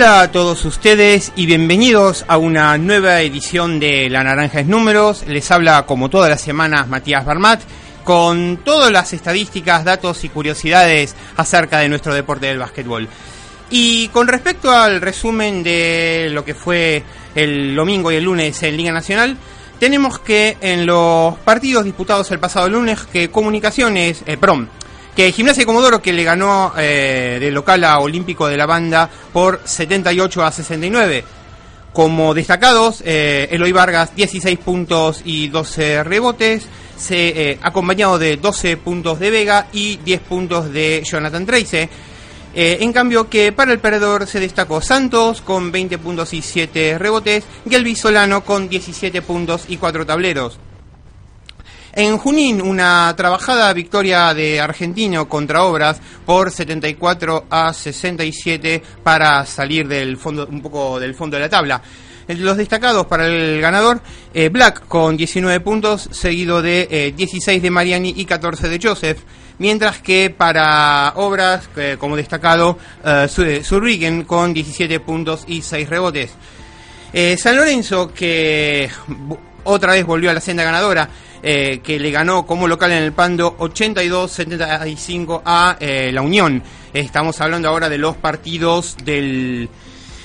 Hola a todos ustedes y bienvenidos a una nueva edición de La Naranja es Números. Les habla como todas las semanas Matías Barmat con todas las estadísticas, datos y curiosidades acerca de nuestro deporte del básquetbol. Y con respecto al resumen de lo que fue el domingo y el lunes en Liga Nacional, tenemos que en los partidos disputados el pasado lunes que Comunicaciones, eh, que Gimnasia de Comodoro que le ganó eh, de local a Olímpico de la Banda por 78 a 69. Como destacados, eh, Eloy Vargas 16 puntos y 12 rebotes, se, eh, acompañado de 12 puntos de Vega y 10 puntos de Jonathan Trace. Eh, en cambio que para el perdedor se destacó Santos con 20 puntos y 7 rebotes y el Solano con 17 puntos y 4 tableros. En Junín, una trabajada victoria de Argentino contra Obras por 74 a 67 para salir del fondo, un poco del fondo de la tabla. Los destacados para el ganador, eh, Black con 19 puntos, seguido de 16 eh, de Mariani y 14 de Joseph. Mientras que para Obras, eh, como destacado, Surrigen con 17 puntos y 6 rebotes. San Lorenzo, que otra vez volvió a la senda ganadora, eh, que le ganó como local en el Pando 82-75 a eh, la Unión. Estamos hablando ahora de los partidos del,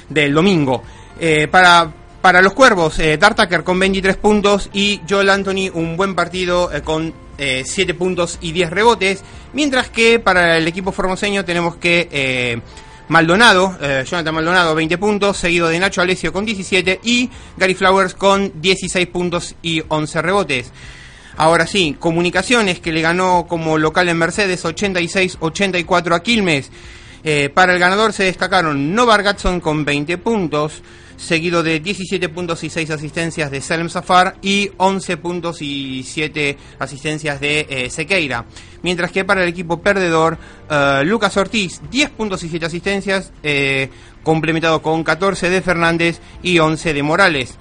del domingo. Eh, para, para los Cuervos, Dartaker con 23 puntos y Joel Anthony un buen partido con 7 puntos y 10 rebotes. Mientras que para el equipo formoseño tenemos que... Maldonado, Jonathan Maldonado 20 puntos, seguido de Nacho Alessio con 17 y Gary Flowers con 16 puntos y 11 rebotes. Ahora sí, Comunicaciones que le ganó como local en Mercedes 86-84 a Quilmes. Eh, para el ganador se destacaron Novar Gatson con 20 puntos, seguido de 17 puntos y 6 asistencias de Salem Safar y 11 puntos y 7 asistencias de eh, Sequeira. Mientras que para el equipo perdedor, eh, Lucas Ortiz, 10 puntos y 7 asistencias, complementado con 14 de Fernández y 11 de Morales.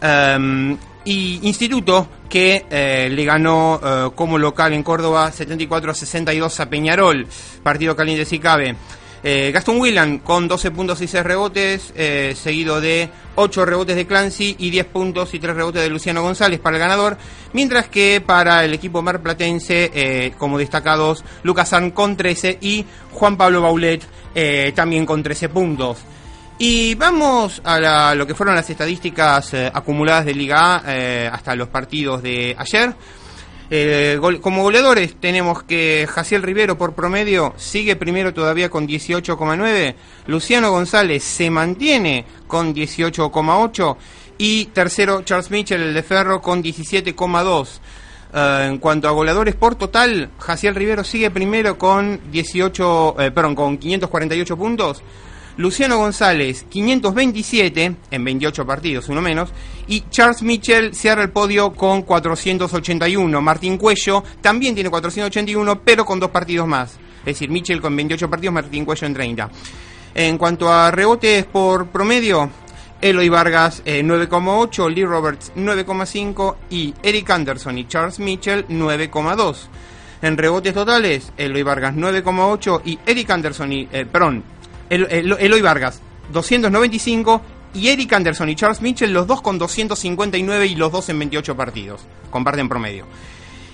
Em, y Instituto que eh, le ganó eh, como local en Córdoba 74 a 62 a Peñarol, partido caliente si cabe. Eh, Willan con 12 puntos y 6 rebotes, seguido de 8 rebotes de Clancy y 10 puntos y 3 rebotes de Luciano González para el ganador, mientras que para el equipo marplatense, como destacados, Lucas Arn con 13 y Juan Pablo Baulet también con 13 puntos. Y vamos a lo que fueron las estadísticas eh, acumuladas de Liga A eh, hasta los partidos de ayer. Eh, como goleadores tenemos que Jaciel Rivero por promedio sigue primero todavía con 18,9, Luciano González se mantiene con 18,8 y tercero Charles Mitchell el de Ferro con 17,2. en cuanto a goleadores por total, Jaciel Rivero sigue primero con 18, perdón, con 548 puntos. Luciano González 527 en 28 partidos, uno menos, y Charles Mitchell cierra el podio con 481. Martín Cuello también tiene 481, pero con dos partidos más. Es decir, Mitchell con 28 partidos, Martín Cuello en 30. En cuanto a rebotes por promedio, Eloy Vargas 9,8, eh, Lee Roberts 9,5 y Eric Anderson y Charles Mitchell 9,2. En rebotes totales, Eloy Vargas 9,8 y Eric Anderson y, eh, perdón, Eloy Vargas, 295, y Eric Anderson y Charles Mitchell, los dos con 259 y los dos en 28 partidos. Comparten promedio.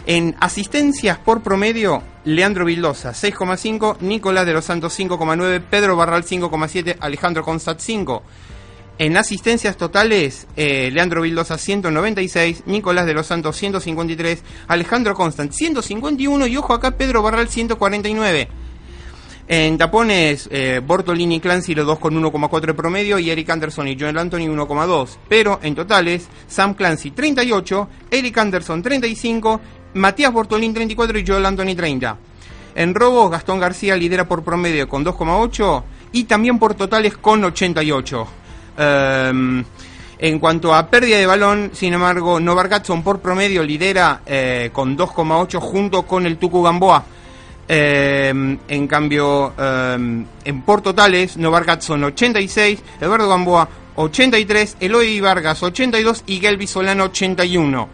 En asistencias por promedio, Leandro Vildosa 6,5, Nicolás de los Santos 5,9, Pedro Barral 5,7, Alejandro Constat 5. En asistencias totales, eh, Leandro Vildosa 196, Nicolás de los Santos 153, Alejandro Constant 151 y ojo acá Pedro Barral 149. En tapones, eh, Bortolini y Clancy los dos con 1,4 de promedio y Eric Anderson y Joel Anthony 1,2. Pero en totales, Sam Clancy 38, Eric Anderson 35, Matías Bortolini 34 y Joel Anthony 30. En robos, Gastón García lidera por promedio con 2,8 y también por totales con 88. Em, en cuanto a pérdida de balón, sin embargo, Novar Gatson por promedio lidera eh, con 2,8 junto con el Tucu Gamboa eh, en cambio, eh, en por totales, Novar son 86, Eduardo Gamboa 83, Eloy Vargas 82 y Gelby Solano 81.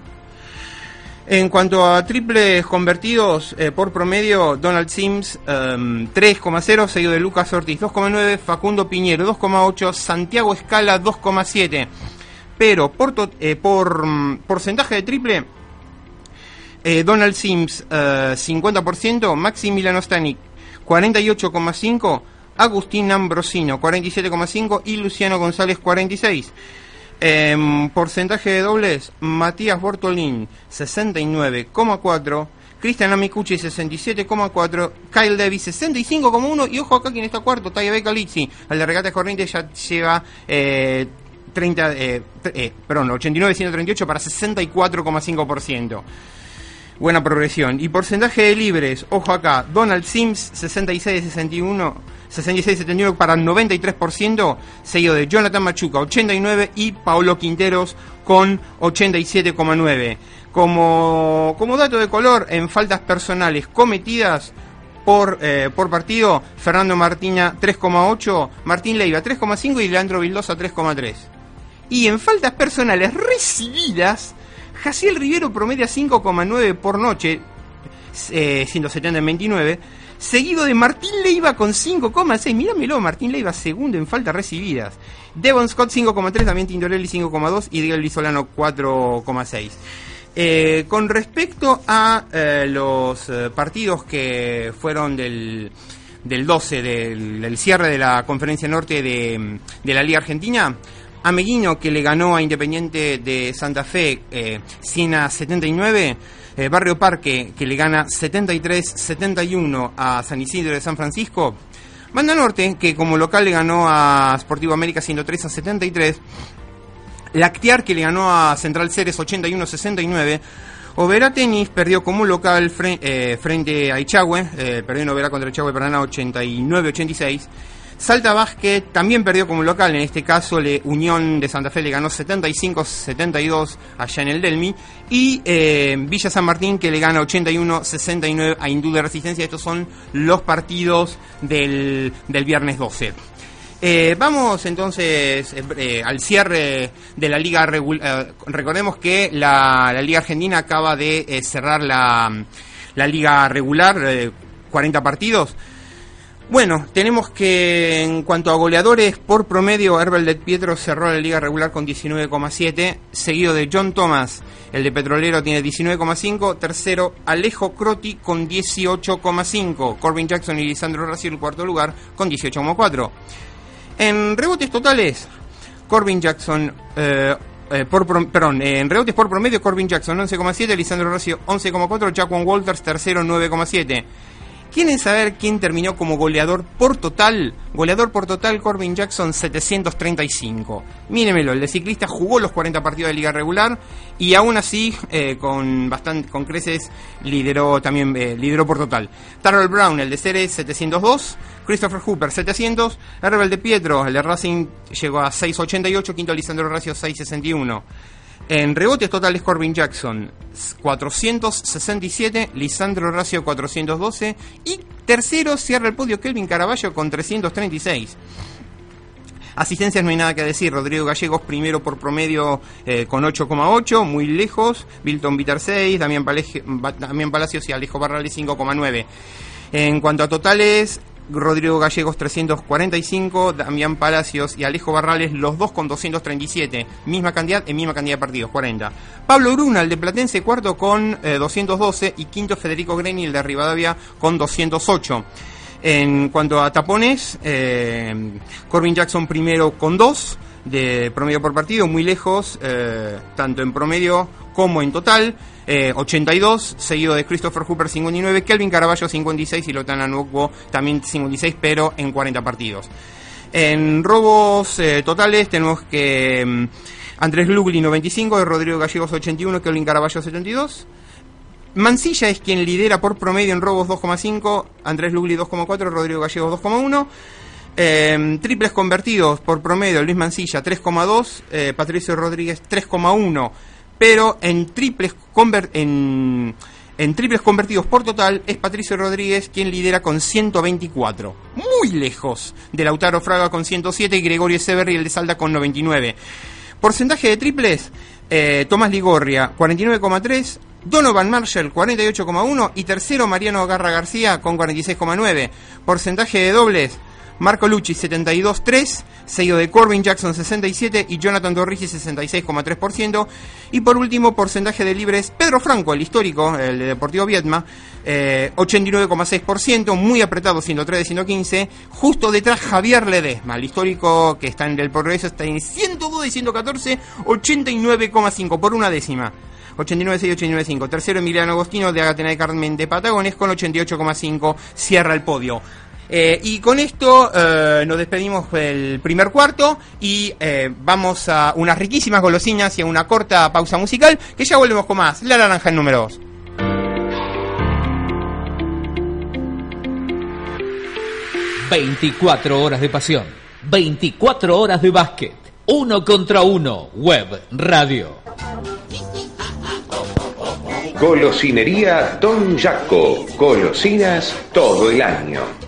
En cuanto a triples convertidos eh, por promedio, Donald Sims 3,0, em, seguido de Lucas Ortiz 2,9, Facundo Piñero 2,8, Santiago Escala 2,7. Pero por, eh, mm, porcentaje de triple, eh, Donald Sims 50%, Maximiliano Stanik 48,5, Agustín Ambrosino 47,5 y Luciano González 46. Eh, porcentaje de dobles, Matías Bortolín 69,4, Cristian Amicucci 67,4, Kyle Davis 65,1 y ojo acá quien está cuarto, Taya Becalizzi, al de regatas corrientes ya llega eh, 30, eh, eh, perdón, 89,138 para 64,5%. Buena progresión. Y porcentaje de libres, ojo acá, Donald Sims 66,61 66-71 para 93%, seguido de Jonathan Machuca 89 y Paolo Quinteros con 87,9. Como, como dato de color, en faltas personales cometidas por, eh, por partido, Fernando Martina 3,8, Martín Leiva 3,5 y Leandro Vildosa 3,3. Y en faltas personales recibidas, Jaciel Rivero promedia 5,9 por noche, eh, 170 en 29, seguido de Martín Leiva con 5,6. Míramelo, Martín Leiva segundo en faltas recibidas. Devon Scott 5,3, también Tindorelli 5,2 y Diego Solano 4,6. Eh, con respecto a eh, los eh, partidos que fueron del, del 12, del, cierre de la conferencia norte de la Liga Argentina, Ameguino que le ganó a Independiente de Santa Fe eh, 100 a 79, eh, Barrio Parque, que le gana 73-71 a San Isidro de San Francisco. Banda Norte, que como local le ganó a Sportivo América 103 a 73. Lactiar, que le ganó a Central Ceres 81-69. Overa Tenis perdió como local eh, frente a Ichagüe, eh, perdió en Overa contra Ichagüe Paraná 89-86. Salta Vázquez también perdió como local, en este caso le Unión de Santa Fe le ganó 75-72 allá en el Delmi y eh, Villa San Martín que le gana 81-69 a Indú de Resistencia. Estos son los partidos del, del viernes 12. Eh, vamos entonces eh, al cierre de la liga recordemos que la, la, liga argentina acaba de cerrar la, la liga regular, 40 partidos. Bueno, tenemos que en cuanto a goleadores por promedio, Herbert de Pietro cerró la liga regular con 19,7, seguido de John Thomas, el de Petrolero tiene 19,5, tercero Alejo Croti con 18,5, Corbin Jackson y Lisandro Racio el cuarto lugar con 18,4. En rebotes totales, Corbin Jackson eh, eh, por, perdón, en rebotes por promedio, Corbin Jackson 11,7, Lisandro Racio 11,4, Jaquan Walters tercero 9,7. ¿Quieren saber quién terminó como goleador por total? Goleador por total, Corbin Jackson, 735. Mírenmelo, el de ciclista jugó los 40 partidos de liga regular y aún así, eh, con bastante, con creces, lideró también, eh, lideró por total. Tarrell Brown, el de Ceres, 702. Christopher Hooper, 700. Herbert de Pietro, el de Racing, llegó a 688. Quinto, Lisandro Racio, 661. En rebotes totales, Corbin Jackson 467, Lisandro Racio 412 y tercero cierra el podio Kelvin Caraballo con 336. Asistencias no hay nada que decir. Rodrigo Gallegos primero por promedio eh, con 8,8, muy lejos. Bilton Vitar 6, Damián, Palacios y Alejo Barrales 5,9. En cuanto a totales, Rodrigo Gallegos 345, Damián Palacios y Alejo Barrales, los dos con 237, misma cantidad en misma cantidad de partidos, 40. Pablo Bruna, el de Platense, cuarto con 212 eh, y quinto Federico Greni, el de Rivadavia, con 208. En cuanto a tapones, eh, Corbin Jackson primero con 2 de promedio por partido, muy lejos, eh, tanto en promedio como en total. 82, eh, seguido de Christopher Hooper 59, Kelvin Caraballo 56 y Lotana Nwokwo también 56, pero en 40 partidos. En robos eh, totales tenemos que mm, Andrés Lugli 95, Rodrigo Gallegos 81, Kelvin Caraballo 72. Mancilla es quien lidera por promedio en robos 2,5, Andrés Lugli 2,4, Rodrigo Gallegos 2,1. Em, triples convertidos por promedio, Luis Mancilla 3,2, Patricio Rodríguez 3,1 pero en triples, en, en triples convertidos por total es Patricio Rodríguez quien lidera con 124, muy lejos de Lautaro Fraga con 107 y Gregorio Severri el de Salda con 99. Porcentaje de triples, eh, Tomás Ligorria 49,3, Donovan Marshall 48,1 y tercero Mariano Garra García con 46,9. Porcentaje de dobles, Marco Lucci 72,3, sello de Corbin Jackson 67 y Jonathan Torrigi 66,3%. Y por último, porcentaje de libres, Pedro Franco, el histórico, el de Deportivo Vietma, 89,6%, eh, muy apretado 103 de 115. Justo detrás Javier Ledesma, el histórico que está en el progreso, está en 102 de 114, 89,5 por una décima. 89,6, Tercero Emiliano Agostino de Agatena de Carmen de Patagones con 88,5 cierra el podio. Eh, y con esto eh, nos despedimos del primer cuarto y eh, vamos a unas riquísimas golosinas y a una corta pausa musical que ya volvemos con más. La naranja en número 2. 24 horas de pasión, 24 horas de básquet, uno contra uno, web, radio. Golosinería Don Jaco, golosinas todo el año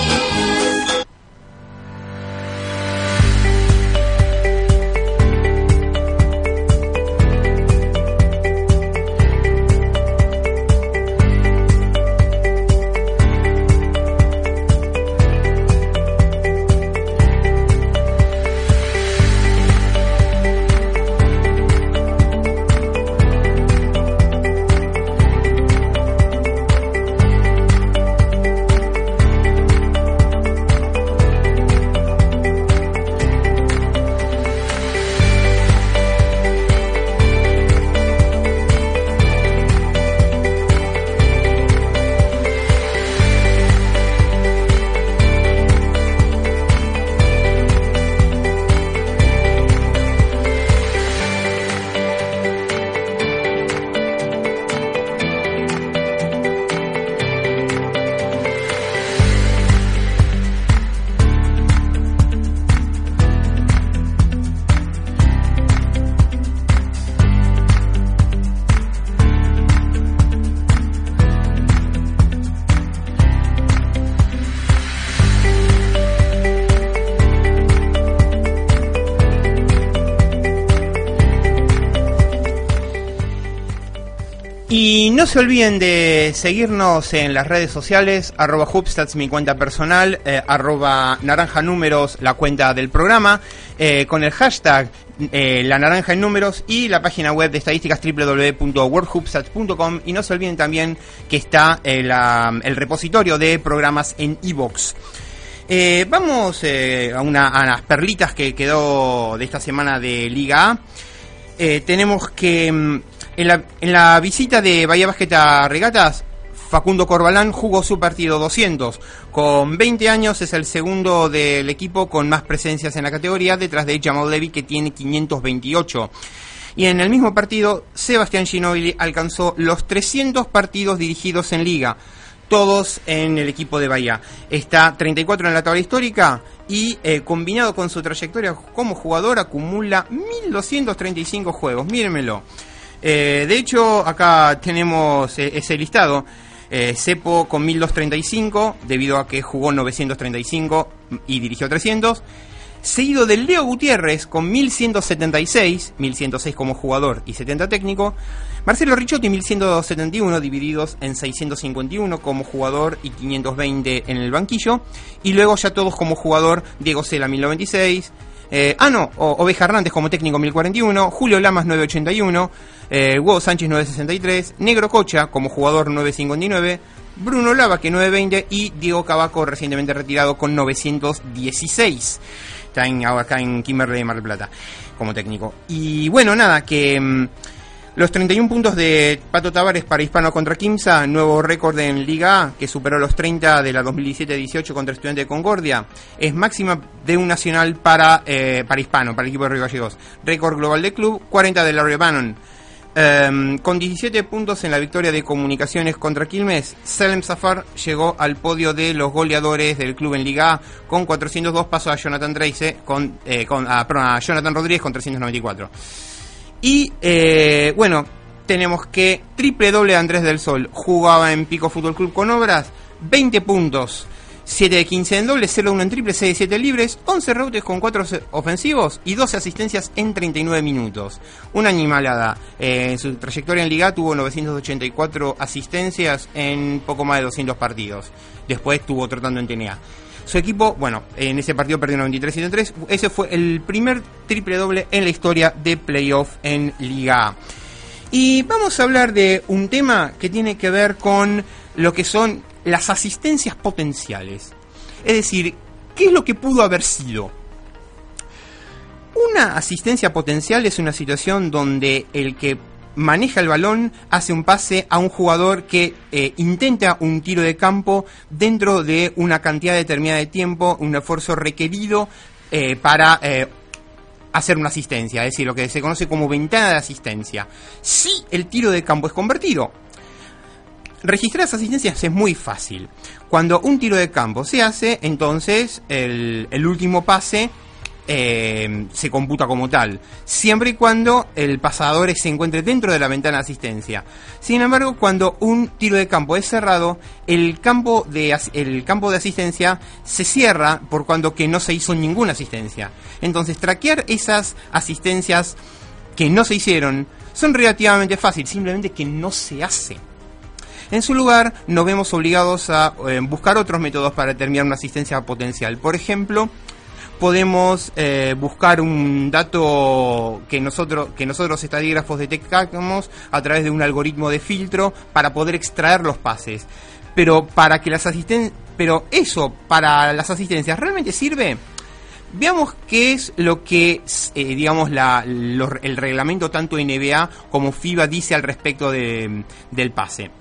No se olviden de seguirnos en las redes sociales, arroba Hubstats, mi cuenta personal, eh, arroba naranja números, la cuenta del programa, eh, con el hashtag eh, la naranja en números y la página web de estadísticas www.worldhubstats.com y no se olviden también que está el, repositorio de programas en iVoox. vamos a, una, a las perlitas que quedó de esta semana de Liga A. tenemos que mm, en la, visita de Bahía Basket a Regatas, Facundo Corbalán jugó su partido 200. Con 20 años es el segundo del equipo con más presencias en la categoría, detrás de Jamal que tiene 528. Y en el mismo partido, Sebastián Ginobili alcanzó los 300 partidos dirigidos en liga, todos en el equipo de Bahía. Está 34 en la tabla histórica y eh, combinado con su trayectoria como jugador acumula 1235 juegos. Mírenmelo. Eh, de hecho, acá tenemos eh, ese listado. Eh, Cepo con 1235, debido a que jugó 935 y dirigió 300. Seguido de Leo Gutiérrez con 1176, 1106 como jugador y 70 técnico. Marcelo Ricciotti 1171, divididos en 651 como jugador y 520 en el banquillo. Y luego ya todos como jugador, Diego Cela 1096. Eh, ah, no, Oveja Hernández como técnico 1041, Julio Lamas 981, eh, Hugo Sánchez 963, Negro Cocha como jugador 959, Bruno Lava que 920 y Diego Cabaco recientemente retirado con 916. Está en, acá en Kimberley de Mar del Plata como técnico. Y bueno, nada, que... Los 31 puntos de Pato Tavares para Hispano contra Quimsa, nuevo récord en Liga A, que superó los 30 de la 2017-18 contra Estudiante de Concordia, es máxima de un nacional para, eh, para Hispano, para el equipo de Río Gallegos. Récord global de club, 40 de Larry Bannon. Em, con 17 puntos en la victoria de Comunicaciones contra Quilmes, Salem Safar llegó al podio de los goleadores del club en Liga A con 402 pasos a Jonathan Trace, con, eh, con a, a Jonathan Rodríguez con 394. Y eh, bueno, tenemos que triple doble Andrés del Sol jugaba en Pico Fútbol Club con obras, 20 puntos. 7 de 15 en doble, 0-1 en triple, 6 de 7 libres, 11 rebotes con 4 ofensivos y 12 asistencias en 39 minutos. Una animalada. Eh, en su trayectoria en Liga tuvo 984 asistencias en poco más de 200 partidos. Después estuvo tratando en TNA. Su equipo, bueno, en ese partido perdió 93-103. Ese fue el primer triple doble en la historia de playoff en Liga A. Y vamos a hablar de un tema que tiene que ver con lo que son las asistencias potenciales. Es decir, ¿qué es lo que pudo haber sido? Una asistencia potencial es una situación donde el que maneja el balón, hace un pase a un jugador que eh, intenta un tiro de campo dentro de una cantidad determinada de tiempo, un esfuerzo requerido eh, para eh, hacer una asistencia, es decir, lo que se conoce como ventana de asistencia. Si el tiro de campo es convertido, registrar las asistencias es muy fácil. Cuando un tiro de campo se hace, entonces el último pase eh, se computa como tal, siempre y cuando el pasador se encuentre dentro de la ventana de asistencia. Sin embargo, cuando un tiro de campo es cerrado, el campo de, el campo de asistencia se cierra por cuando que no se hizo ninguna asistencia. Entonces, traquear esas asistencias que no se hicieron son relativamente fáciles, simplemente que no se hace. En su lugar, nos vemos obligados a eh, buscar otros métodos para determinar una asistencia potencial. Por ejemplo, podemos eh, buscar un dato que nosotros, que nosotros estadígrafos detectamos a través de un algoritmo de filtro para poder extraer los pases. Pero para que las asisten pero eso para las asistencias realmente sirve. Veamos qué es lo que, eh, digamos, la, el reglamento tanto NBA como FIBA dice al respecto de, del pase.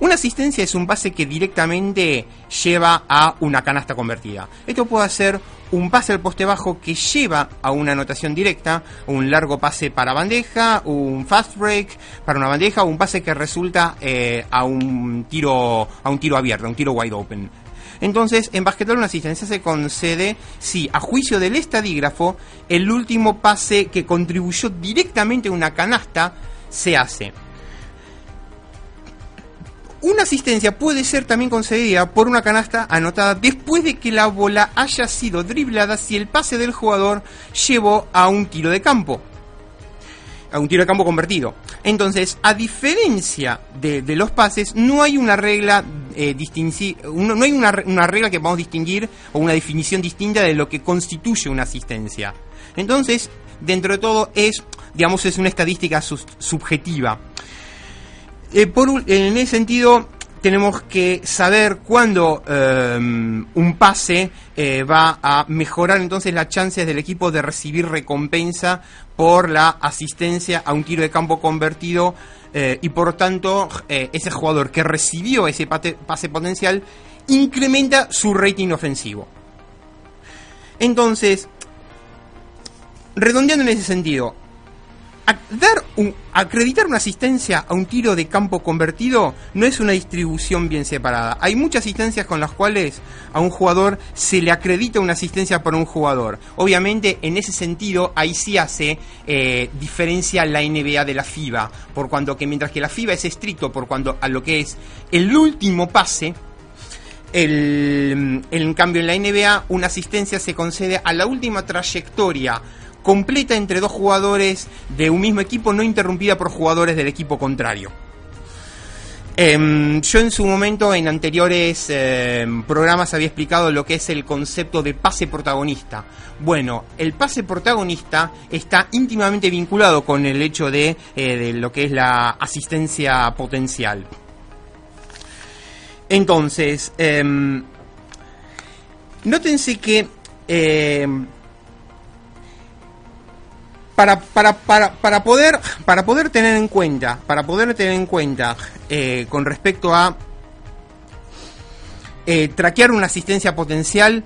Una asistencia es un pase que directamente lleva a una canasta convertida. Esto puede ser un pase al poste bajo que lleva a una anotación directa, un largo pase para bandeja, un fast break para una bandeja, o un pase que resulta eh, a un tiro a un tiro abierto, a un tiro wide open. Entonces, en basquetbol una asistencia se concede si, a juicio del estadígrafo, el último pase que contribuyó directamente a una canasta se hace. Una asistencia puede ser también concedida por una canasta anotada después de que la bola haya sido driblada si el pase del jugador llevó a un tiro de campo. A un tiro de campo convertido. Entonces, a diferencia de, los pases, no hay una regla eh, no hay una, regla que podamos distinguir o una definición distinta de lo que constituye una asistencia. Entonces, dentro de todo es, digamos, es una estadística subjetiva. Eh, por, en ese sentido, tenemos que saber cuándo em, un pase eh, va a mejorar entonces las chances del equipo de recibir recompensa por la asistencia a un tiro de campo convertido eh, y por tanto ese jugador que recibió ese pase potencial incrementa su rating ofensivo. Entonces, redondeando en ese sentido, dar un, acreditar una asistencia a un tiro de campo convertido no es una distribución bien separada. Hay muchas asistencias con las cuales a un jugador se le acredita una asistencia por un jugador. Obviamente, en ese sentido, ahí sí hace eh, diferencia la NBA de la FIBA, por cuanto que mientras que la FIBA es estricto por cuanto a lo que es el último pase, el, en cambio en la NBA una asistencia se concede a la última trayectoria completa entre dos jugadores de un mismo equipo, no interrumpida por jugadores del equipo contrario. Em, yo en su momento, en anteriores em, programas, había explicado lo que es el concepto de pase protagonista. Bueno, el pase protagonista está íntimamente vinculado con el hecho de, eh, de lo que es la asistencia potencial. Entonces, em, nótense que para, para, para, poder, para poder tener en cuenta, para poder tener en cuenta eh, con respecto a eh, traquear una asistencia potencial,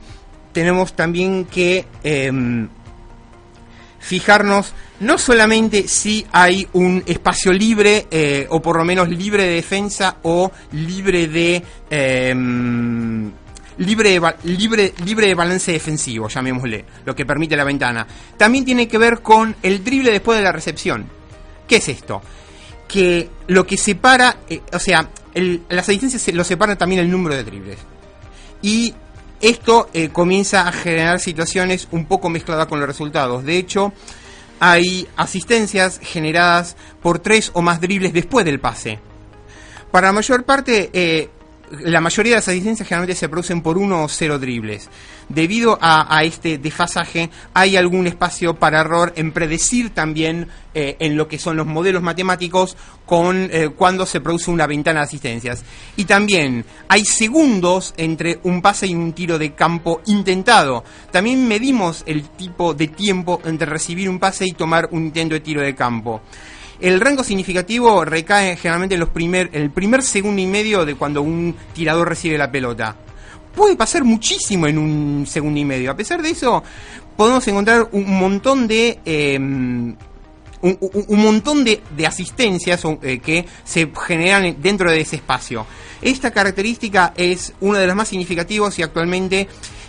tenemos también que em, fijarnos no solamente si hay un espacio libre, eh, o por lo menos libre de defensa, o libre de em, libre de, libre, libre de balance defensivo, llamémosle, lo que permite la ventana. También tiene que ver con el drible después de la recepción. ¿Qué es esto? Que lo que separa, eh, o sea, las asistencias lo separan también el número de dribles. Y esto eh, comienza a generar situaciones un poco mezcladas con los resultados. De hecho, hay asistencias generadas por tres o más dribles después del pase. Para la mayor parte, eh, la mayoría de las asistencias generalmente se producen por uno o cero dribles. Debido a, este desfasaje, hay algún espacio para error en predecir también eh, en lo que son los modelos matemáticos con eh, cuando se produce una ventana de asistencias. Y también hay segundos entre un pase y un tiro de campo intentado. También medimos el tipo de tiempo entre recibir un pase y tomar un intento de tiro de campo. El rango significativo recae generalmente en los primer, el primer segundo y medio de cuando un tirador recibe la pelota. Puede pasar muchísimo en un segundo y medio. A pesar de eso, podemos encontrar un montón de em, un, montón de, asistencias eh, que se generan dentro de ese espacio. Esta característica es una de las más significativas y actualmente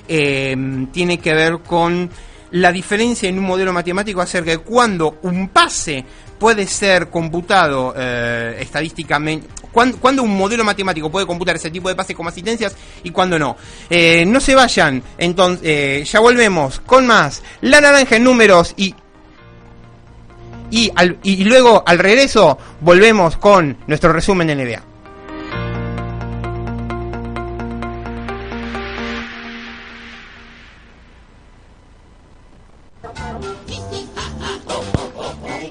em, tiene que ver con la diferencia en un modelo matemático acerca de cuando un pase puede ser computado eh, estadísticamente, cuando, un modelo matemático puede computar ese tipo de pases como asistencias y cuando no. Eh, no se vayan, entonces eh, ya volvemos con más La Naranja en números y y, y luego al regreso volvemos con nuestro resumen de NBA.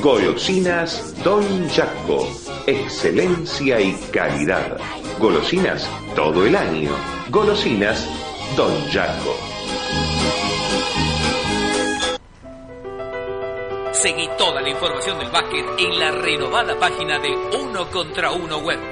Golosinas Don Jaco, excelencia y calidad. Golosinas todo el año. Golosinas Don Jaco. Seguí toda la información del básquet en la renovada página de Uno contra Uno Web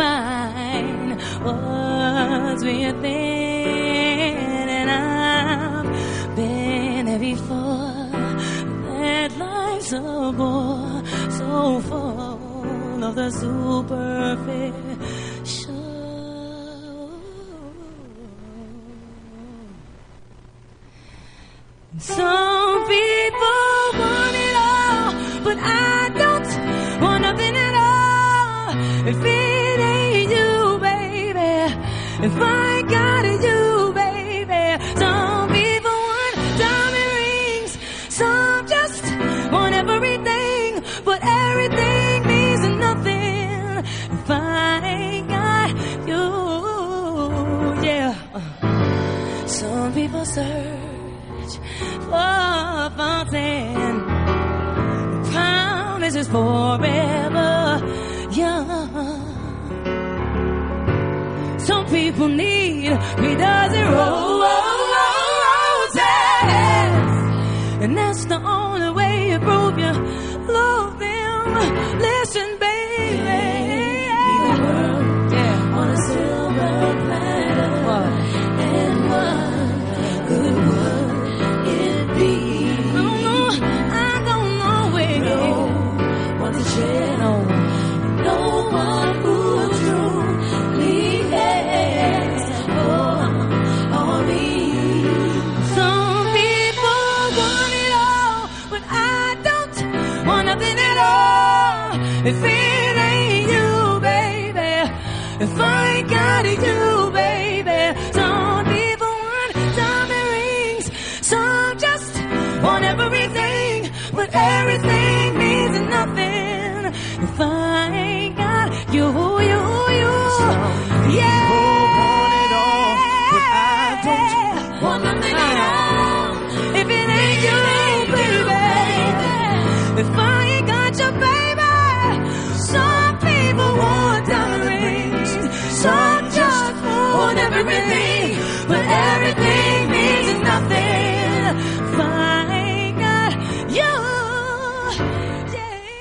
define what's within. And I've been there before. That life's a bore so full of the superficial. Some forever young. Some people need me dozen roses, and If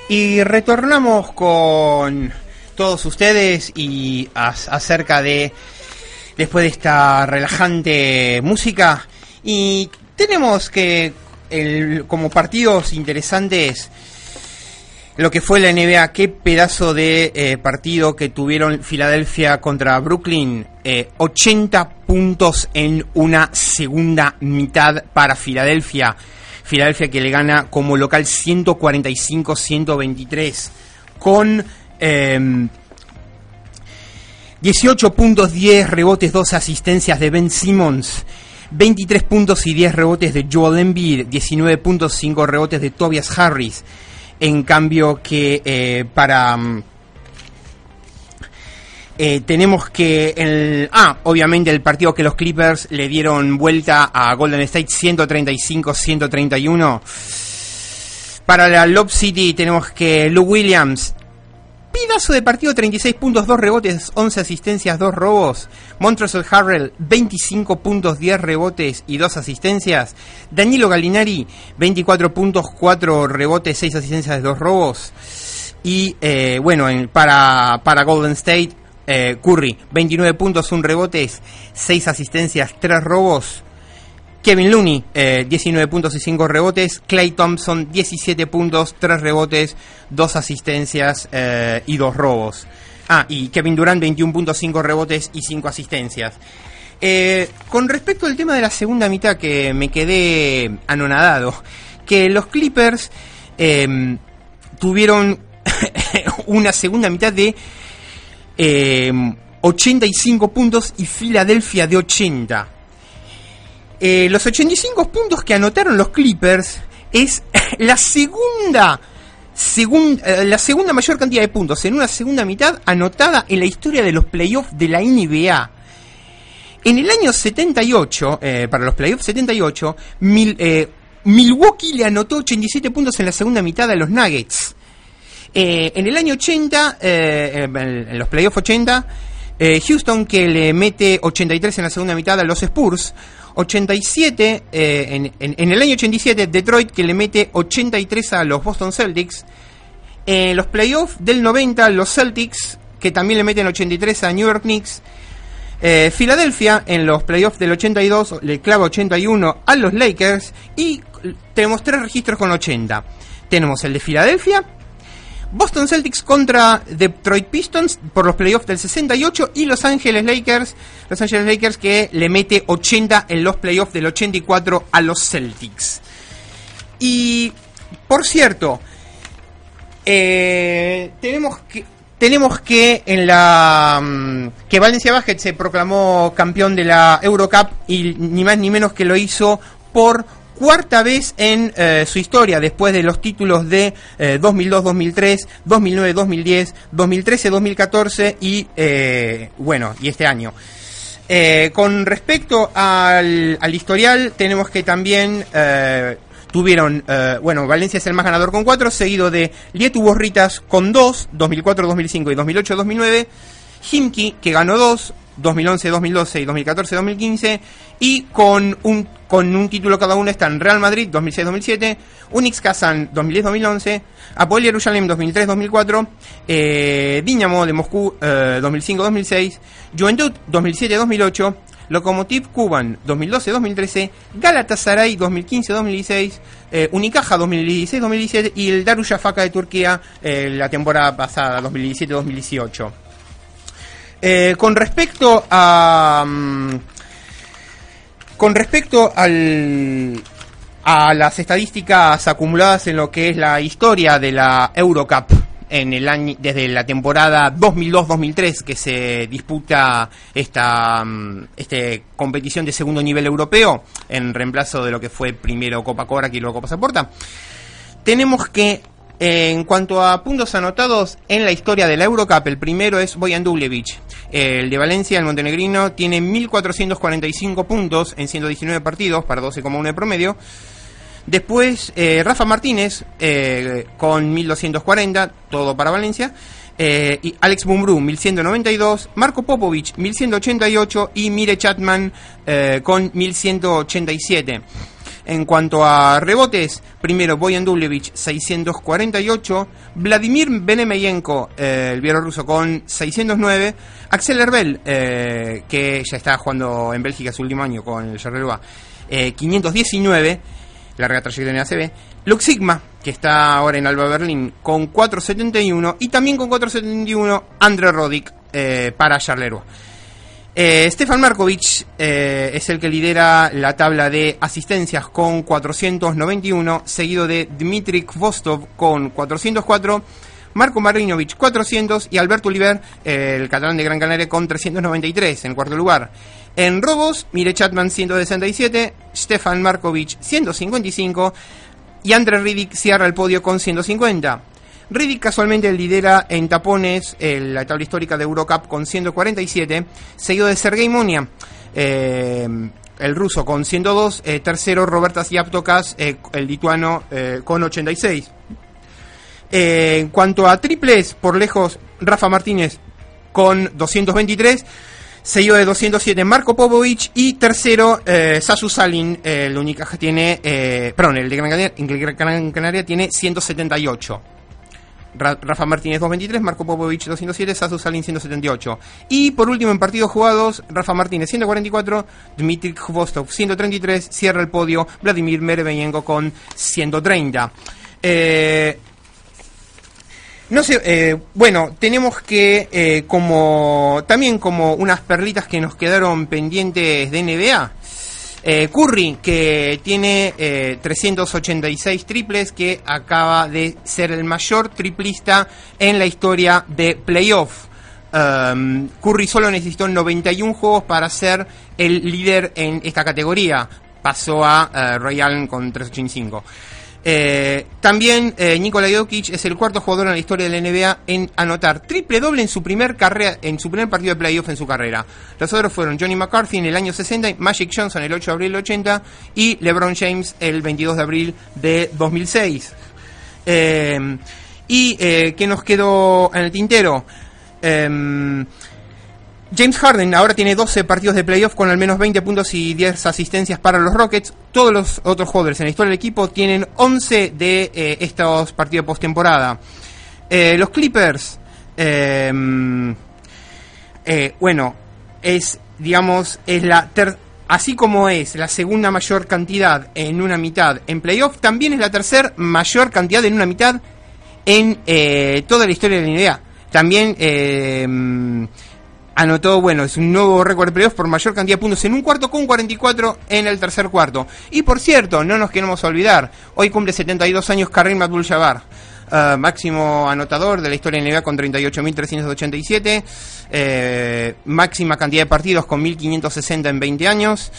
Y retornamos con todos ustedes y acerca de, después de esta relajante música, y tenemos que, el- como partidos interesantes, lo que fue la NBA, qué pedazo de eh, partido que tuvieron Filadelfia contra Brooklyn. eh, 80 puntos en una segunda mitad para Filadelfia. Filadelfia que le gana como local 145-123 con em, 18 puntos, 10 rebotes, 2 asistencias de Ben Simmons. 23 puntos y 10 rebotes de Joel Embiid, 19 puntos, 5 rebotes de Tobias Harris. En cambio que eh, para... mm, eh, tenemos que el ah obviamente el partido que los Clippers le dieron vuelta a Golden State 135-131 para la Lob City tenemos que Lou Williams Pedazo de partido, 36 puntos, 2 rebotes, 11 asistencias, 2 robos. Montrezl Harrell, 25 puntos, 10 rebotes y 2 asistencias. Danilo Gallinari, 24 puntos, 4 rebotes, 6 asistencias, 2 robos. Y eh, bueno, en- para, para Golden State, eh, Curry, 29 puntos, 1 rebotes, 6 asistencias, 3 robos. Kevin Looney, eh, 19 puntos y 5 rebotes. Clay Thompson, 17 puntos, 3 rebotes, 2 asistencias eh, y 2 robos. Ah, y Kevin Durant, 21 puntos, 5 rebotes y 5 asistencias. Eh, con respecto al tema de la segunda mitad, que me quedé anonadado, que los Clippers eh, tuvieron una segunda mitad de eh, 85 puntos y Filadelfia de 80. Eh, los 85 puntos que anotaron los Clippers es la segunda, segun- eh, la segunda mayor cantidad de puntos en una segunda mitad anotada en la historia de los playoffs de la NBA. En el año 78, eh, para los playoffs 78, Mil- eh, Milwaukee le anotó 87 puntos en la segunda mitad a los Nuggets. Eh, en el año 80, eh, en los playoffs 80, eh, Houston que le mete 83 en la segunda mitad a los Spurs. 87, eh, en, en- en el año 87, Detroit que le mete 83 a los Boston Celtics. En los playoffs del 90, los Celtics que también le meten 83 a New York Knicks. Eh, en los playoffs del 82 le clava 81 a los Lakers y tenemos tres registros con 80. Tenemos el de Filadelfia, Boston Celtics contra Detroit Pistons por los playoffs del 68 y Los Ángeles Lakers, Los Ángeles Lakers que le mete 80 en los playoffs del 84 a los Celtics. Y por cierto, eh, tenemos que tenemos que en la mm, que Valencia Basket se proclamó campeón de la Eurocup y ni más ni menos que lo hizo por cuarta vez en eh, su historia después de los títulos de eh, 2002-2003, 2009-2010, 2013-2014 y eh, bueno y este año. Eh, con respecto al, al historial, tenemos que también eh, tuvieron, eh, bueno, Valencia es el más ganador con 4, seguido de Lietu Borritas con 2, 2004-2005 y 2008-2009, Himki que ganó 2, 2011-2012 y 2014-2015, y con un, con un título cada uno están Real Madrid 2006-2007, Unix Kazan 2010-2011, Apoel Jerusalem 2003-2004, eh, Dinamo de Moscú eh, 2005-2006, Juventud 2007-2008, Lokomotiv Kuban 2012-2013, Galatasaray 2015-2016, eh, Unicaja 2016-2017 y el Darüşşafaka de Turquía eh, la temporada pasada 2017-2018. Eh, con respecto a mm, con respecto al a las estadísticas acumuladas en lo que es la historia de la Eurocup en el año desde la temporada 2002-2003 que se disputa esta mm, este competición de segundo nivel europeo en reemplazo de lo que fue primero Copa Cobra y luego Copa Saporta tenemos que en cuanto a puntos anotados en la historia de la Eurocup, el primero es Bojan Dubljevic. El de Valencia, el montenegrino, tiene 1.445 puntos en 119 partidos para 12,1 de promedio. Después, eh, Rafa Martínez eh, con 1.240, todo para Valencia. Eh, y Alex Bumbrú, 1192, Marco Popovic, 1188 y Mire Chatman eh, con 1187. En cuanto a rebotes, primero Boyan Dublevich 648, Vladimir Benemeyenko, eh, el bielorruso con 609, Axel Herbel, eh, que ya está jugando en Bélgica su último año con el Charleroi, eh, 519, larga trayectoria en ACB, Lux Sigma, que está ahora en Alba Berlín, con 471, y también con 471 Andre Roddick para Charleroi. Eh, Stefan Markovic eh, es el que lidera la tabla de asistencias con 491, seguido de Dmitry Kvostov con 404, Marco Marinovic 400 y Alberto Oliver, el catalán de Gran Canaria, con 393 en cuarto lugar. En robos, Mire Chatman 167, Stefan Markovic 155 y Andre Riddick cierra el podio con 150. Riddick casualmente lidera en tapones el- la tabla histórica de Eurocup con 147, seguido de Sergei Monia, eh, el ruso con 102, eh, tercero Robertas Yaptokas, eh, el lituano eh, con 86. Eh, en cuanto a triples, por lejos, Rafa Martínez con 223, seguido de 207 Marco Popovic y tercero eh, Sasu Salin, eh, el Unicaja tiene, eh, perdón, el de Gran Canaria, Gran Canaria tiene 178. Ra- Rafa Martínez 223, Marco Popovic 207, Sasu Salin 178. Y por último en partidos jugados, Rafa Martínez 144, Dmitry Khvostov 133, cierra el podio Vladimir Mereveyenko con 130. Eh, no sé, eh, bueno, tenemos que, eh, como también como unas perlitas que nos quedaron pendientes de NBA. Eh, Curry, que tiene eh, 386 triples, que acaba de ser el mayor triplista en la historia de playoff. Um, Curry solo necesitó 91 juegos para ser el líder en esta categoría. Pasó a eh, Ray Allen con 385. Eh, también eh, Nikola Jokic es el cuarto jugador en la historia de la NBA en anotar triple doble en su primer carrera, en su primer partido de playoff en su carrera. Los otros fueron Johnny McCarthy en el año 60, Magic Johnson el 8 de abril del 80 y LeBron James el 22 de abril de 2006. Eh, y eh, ¿qué nos quedó en el tintero? Em, James Harden ahora tiene 12 partidos de playoff con al menos 20 puntos y 10 asistencias para los Rockets. Todos los otros jugadores en la historia del equipo tienen 11 de eh, estos partidos postemporada. Eh, los Clippers, eh, eh, bueno, es, digamos, es la así como es la segunda mayor cantidad en una mitad en playoff, también es la tercera mayor cantidad en una mitad en eh, toda la historia de la NBA. También eh, anotó, bueno, es un nuevo récord de playoff por mayor cantidad de puntos en un cuarto con 44 en el tercer cuarto. Y por cierto, no nos queremos olvidar, hoy cumple 72 años Karim Abdul-Jabbar. eh, máximo anotador de la historia de NBA con 38.387, eh, máxima cantidad de partidos con 1.560 en 20 años,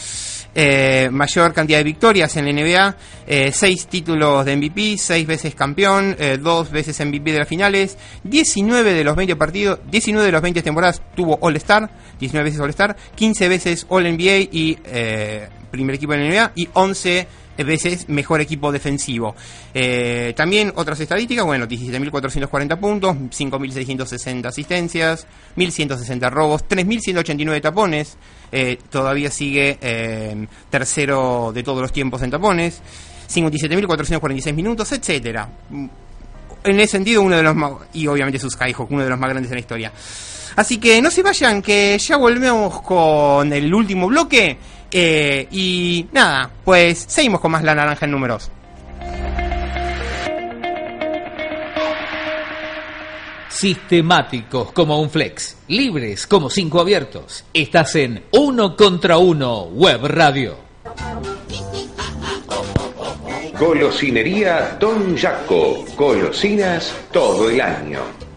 eh, mayor cantidad de victorias en la NBA, eh, 6 títulos de MVP, 6 veces campeón, eh, 2 veces MVP de las finales, 19 de los 20 partidos, 19 de los 20 temporadas tuvo All-Star, 19 veces All-Star, 15 veces All-NBA y eh, primer equipo de la NBA y 11 veces mejor equipo defensivo. Eh, también otras estadísticas, bueno, 17.440 puntos, 5.660 asistencias, 1.160 robos, 3.189 tapones, eh, todavía sigue eh, tercero de todos los tiempos en tapones, 57.446 minutos, etcétera. En ese sentido, uno de los más, y obviamente sus Skyhawk, uno de los más grandes en la historia. Así que no se vayan, que ya volvemos con el último bloque. eh, y nada, pues seguimos con más La Naranja en números. Sistemáticos como un flex, libres como cinco abiertos. Estás en Uno contra Uno Web Radio. Golosinería Don Jaco. Golosinas todo el año.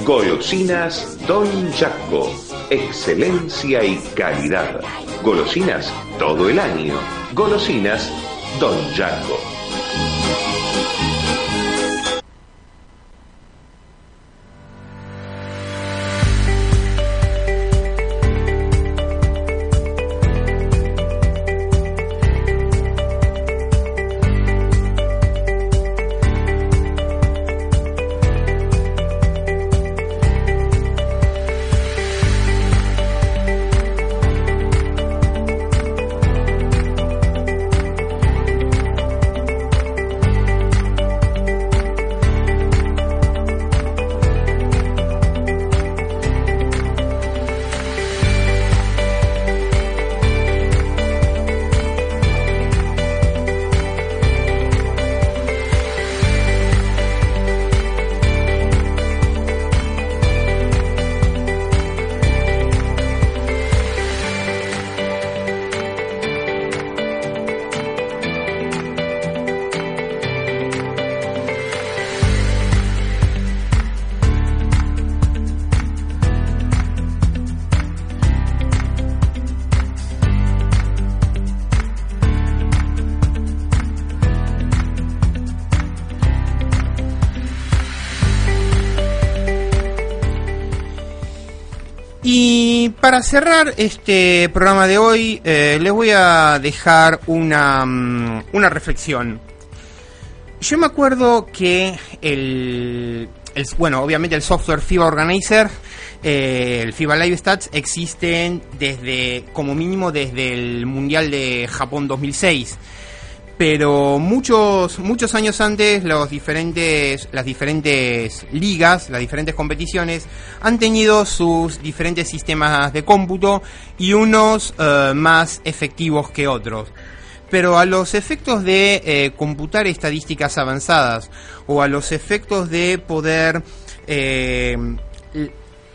Golosinas Don Jaco, excelencia y calidad. Golosinas todo el año. Golosinas Don Jaco. Para cerrar este programa de hoy, eh, les voy a dejar una, mm, una reflexión. Yo me acuerdo que el, bueno, obviamente el software FIBA Organizer, eh, el FIBA Live Stats existen desde, como mínimo desde el Mundial de Japón 2006 pero muchos muchos años antes los diferentes las diferentes ligas las diferentes competiciones han tenido sus diferentes sistemas de cómputo y unos eh, más efectivos que otros. Pero a los efectos de eh, computar estadísticas avanzadas o a los efectos de poder eh,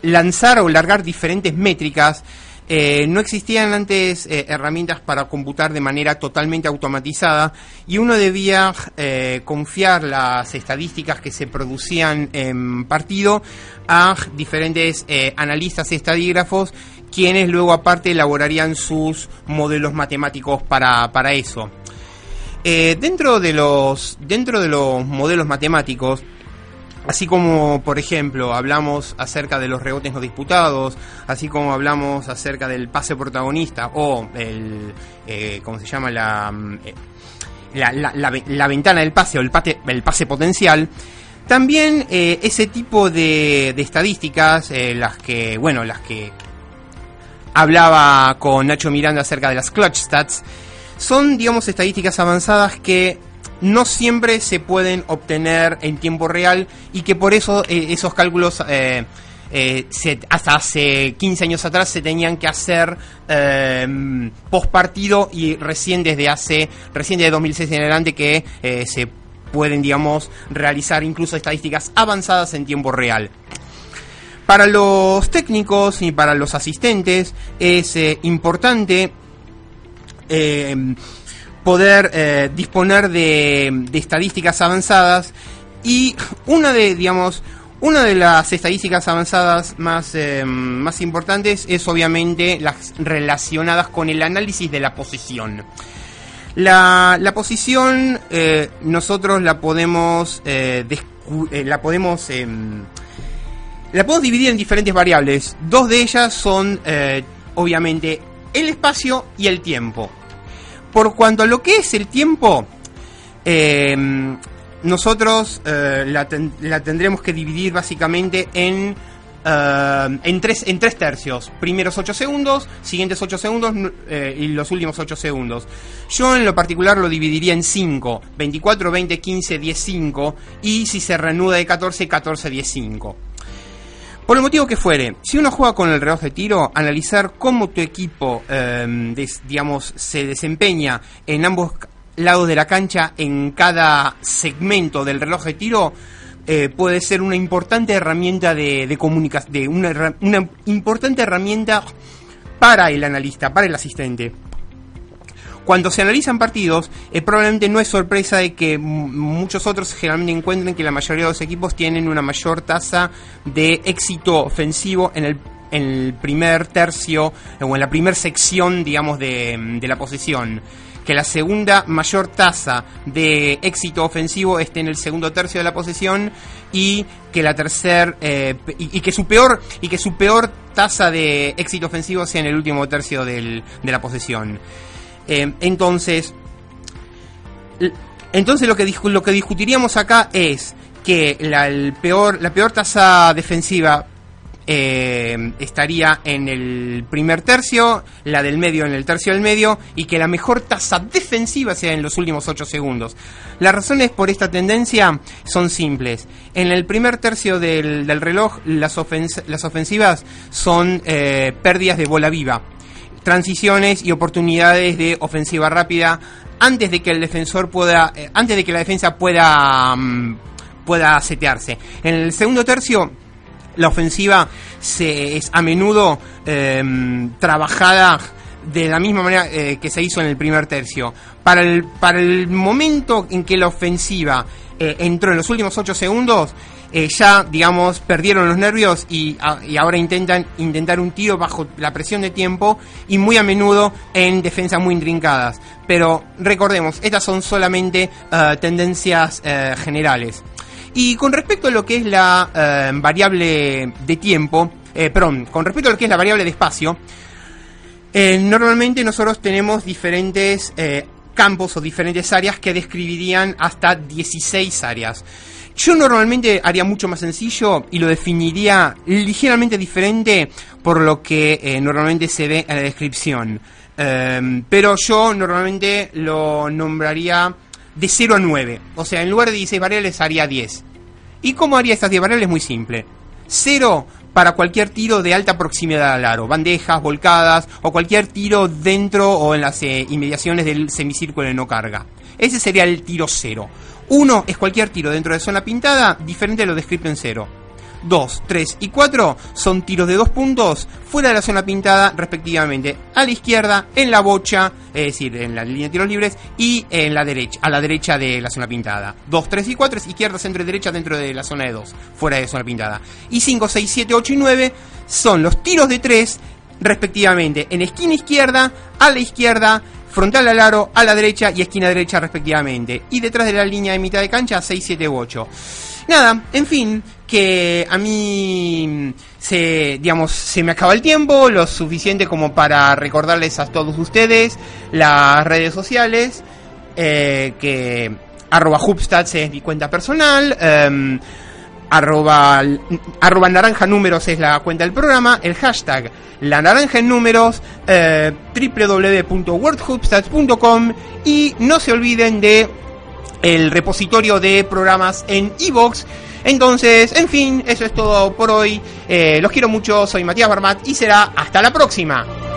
lanzar o largar diferentes métricas eh, no existían antes eh, herramientas para computar de manera totalmente automatizada y uno debía eh, confiar las estadísticas que se producían en partido a diferentes analistas estadígrafos quienes luego aparte elaborarían sus modelos matemáticos para, para eso. Dentro, de los, dentro de los modelos matemáticos, Así como, por ejemplo, hablamos acerca de los rebotes no disputados, así como hablamos acerca del pase protagonista o el, eh, ¿cómo se llama? La, mm, eh, la, la- la ve- la ventana del pase o el pase, potencial, también eh, ese tipo de, de estadísticas, las que, bueno, las que hablaba con Nacho Miranda acerca de las clutch stats, son, digamos, estadísticas avanzadas que no siempre se pueden obtener en tiempo real y que por eso eh, esos cálculos eh, eh, hasta hace 15 años atrás se tenían que hacer eh, post partido y recién desde hace recién desde 2006 en adelante que se pueden digamos realizar incluso estadísticas avanzadas en tiempo real. Para los técnicos y para los asistentes es importante eh, poder eh, disponer de, estadísticas avanzadas y una de, digamos, una de las estadísticas avanzadas más, eh, más importantes es obviamente las relacionadas con el análisis de la posición. La, la posición eh, nosotros la podemos la podemos em, la podemos dividir en diferentes variables. Dos de ellas son, obviamente, el espacio y el tiempo. Por cuanto a lo que es el tiempo, eh, nosotros eh, la, ten- la tendremos que dividir básicamente en, eh, en, tres, en tres tercios. Primeros 8 segundos, siguientes 8 segundos eh, y los últimos 8 segundos. Yo en lo particular lo dividiría en 5. 24, 20, 15, 10, 5. Y si se reanuda de 14, 14, 10, 5. Por el motivo que fuere, si uno juega con el reloj de tiro, analizar cómo tu equipo, des- digamos, se desempeña en ambos lados de la cancha en cada segmento del reloj de tiro, eh, puede ser una importante herramienta de, comunicación, una importante herramienta para el analista, para el asistente. Cuando se analizan partidos, eh, probablemente no es sorpresa de que muchos otros generalmente encuentren que la mayoría de los equipos tienen una mayor tasa de éxito ofensivo en el, primer tercio eh, o en la primera sección, digamos, de, la posesión. Que la segunda mayor tasa de éxito ofensivo esté en el segundo tercio de la posesión y que la tercer eh, y, que su peor y que su peor tasa de éxito ofensivo sea en el último tercio de la posesión. Eh, entonces, entonces lo que, lo que discutiríamos acá es que la, el peor, la peor tasa defensiva eh, estaría en el primer tercio, la del medio en el tercio del medio y que la mejor tasa defensiva sea en los últimos 8 segundos. Las razones por esta tendencia son simples. En el primer tercio del, del reloj las, ofens- las ofensivas son eh, pérdidas de bola viva transiciones y oportunidades de ofensiva rápida antes de que el defensor pueda eh, antes de que la defensa pueda mm, pueda setearse en el segundo tercio la ofensiva se, es a menudo em, trabajada de la misma manera eh, que se hizo en el primer tercio. Para el, para el momento en que la ofensiva eh, entró en los últimos 8 segundos, eh, ya, digamos, perdieron los nervios y, ahora intentan intentar un tiro bajo la presión de tiempo y muy a menudo en defensas muy intrincadas. Pero recordemos, estas son solamente eh, tendencias eh, generales. Y con respecto a lo que es la variable de tiempo, perdón, con respecto a lo que es la variable de espacio, normalmente nosotros tenemos diferentes campos o diferentes áreas que describirían hasta 16 áreas. Yo normalmente haría mucho más sencillo y lo definiría ligeramente diferente por lo que eh, normalmente se ve en la descripción. Em, pero yo normalmente lo nombraría de 0 a 9. O sea, en lugar de 16 variables haría 10. ¿Y cómo haría estas 10 variables? Muy simple. 0 para cualquier tiro de alta proximidad al aro, bandejas, volcadas o cualquier tiro dentro o en las eh, inmediaciones del semicírculo de no carga. Ese sería el tiro 0. 1 es cualquier tiro dentro de zona pintada, diferente a lo descrito en 0. 2, 3 y 4 son tiros de dos puntos fuera de la zona pintada respectivamente a la izquierda, en la bocha, es decir, en la línea de tiros libres y en la derecha, a la derecha de la zona pintada. 2, 3 y 4 es izquierda, centro y derecha dentro de la zona de 2, fuera de zona pintada. Y 5, 6, 7, 8 y 9 son los tiros de 3 respectivamente en esquina izquierda, a la izquierda, frontal al aro, a la derecha y esquina derecha respectivamente. Y detrás de la línea de mitad de cancha 6, 7 u 8. Nada, en fin, que a mí se, digamos, se me acaba el tiempo, lo suficiente como para recordarles a todos ustedes las redes sociales, eh, que arroba Hubstats es mi cuenta personal, em, arroba, arroba naranja números es la cuenta del programa, el hashtag la naranja en números, eh, y no se olviden de el repositorio de programas en iVoox. Entonces, en fin, eso es todo por hoy. Eh, los quiero mucho, soy Matías Barmat y será hasta la próxima.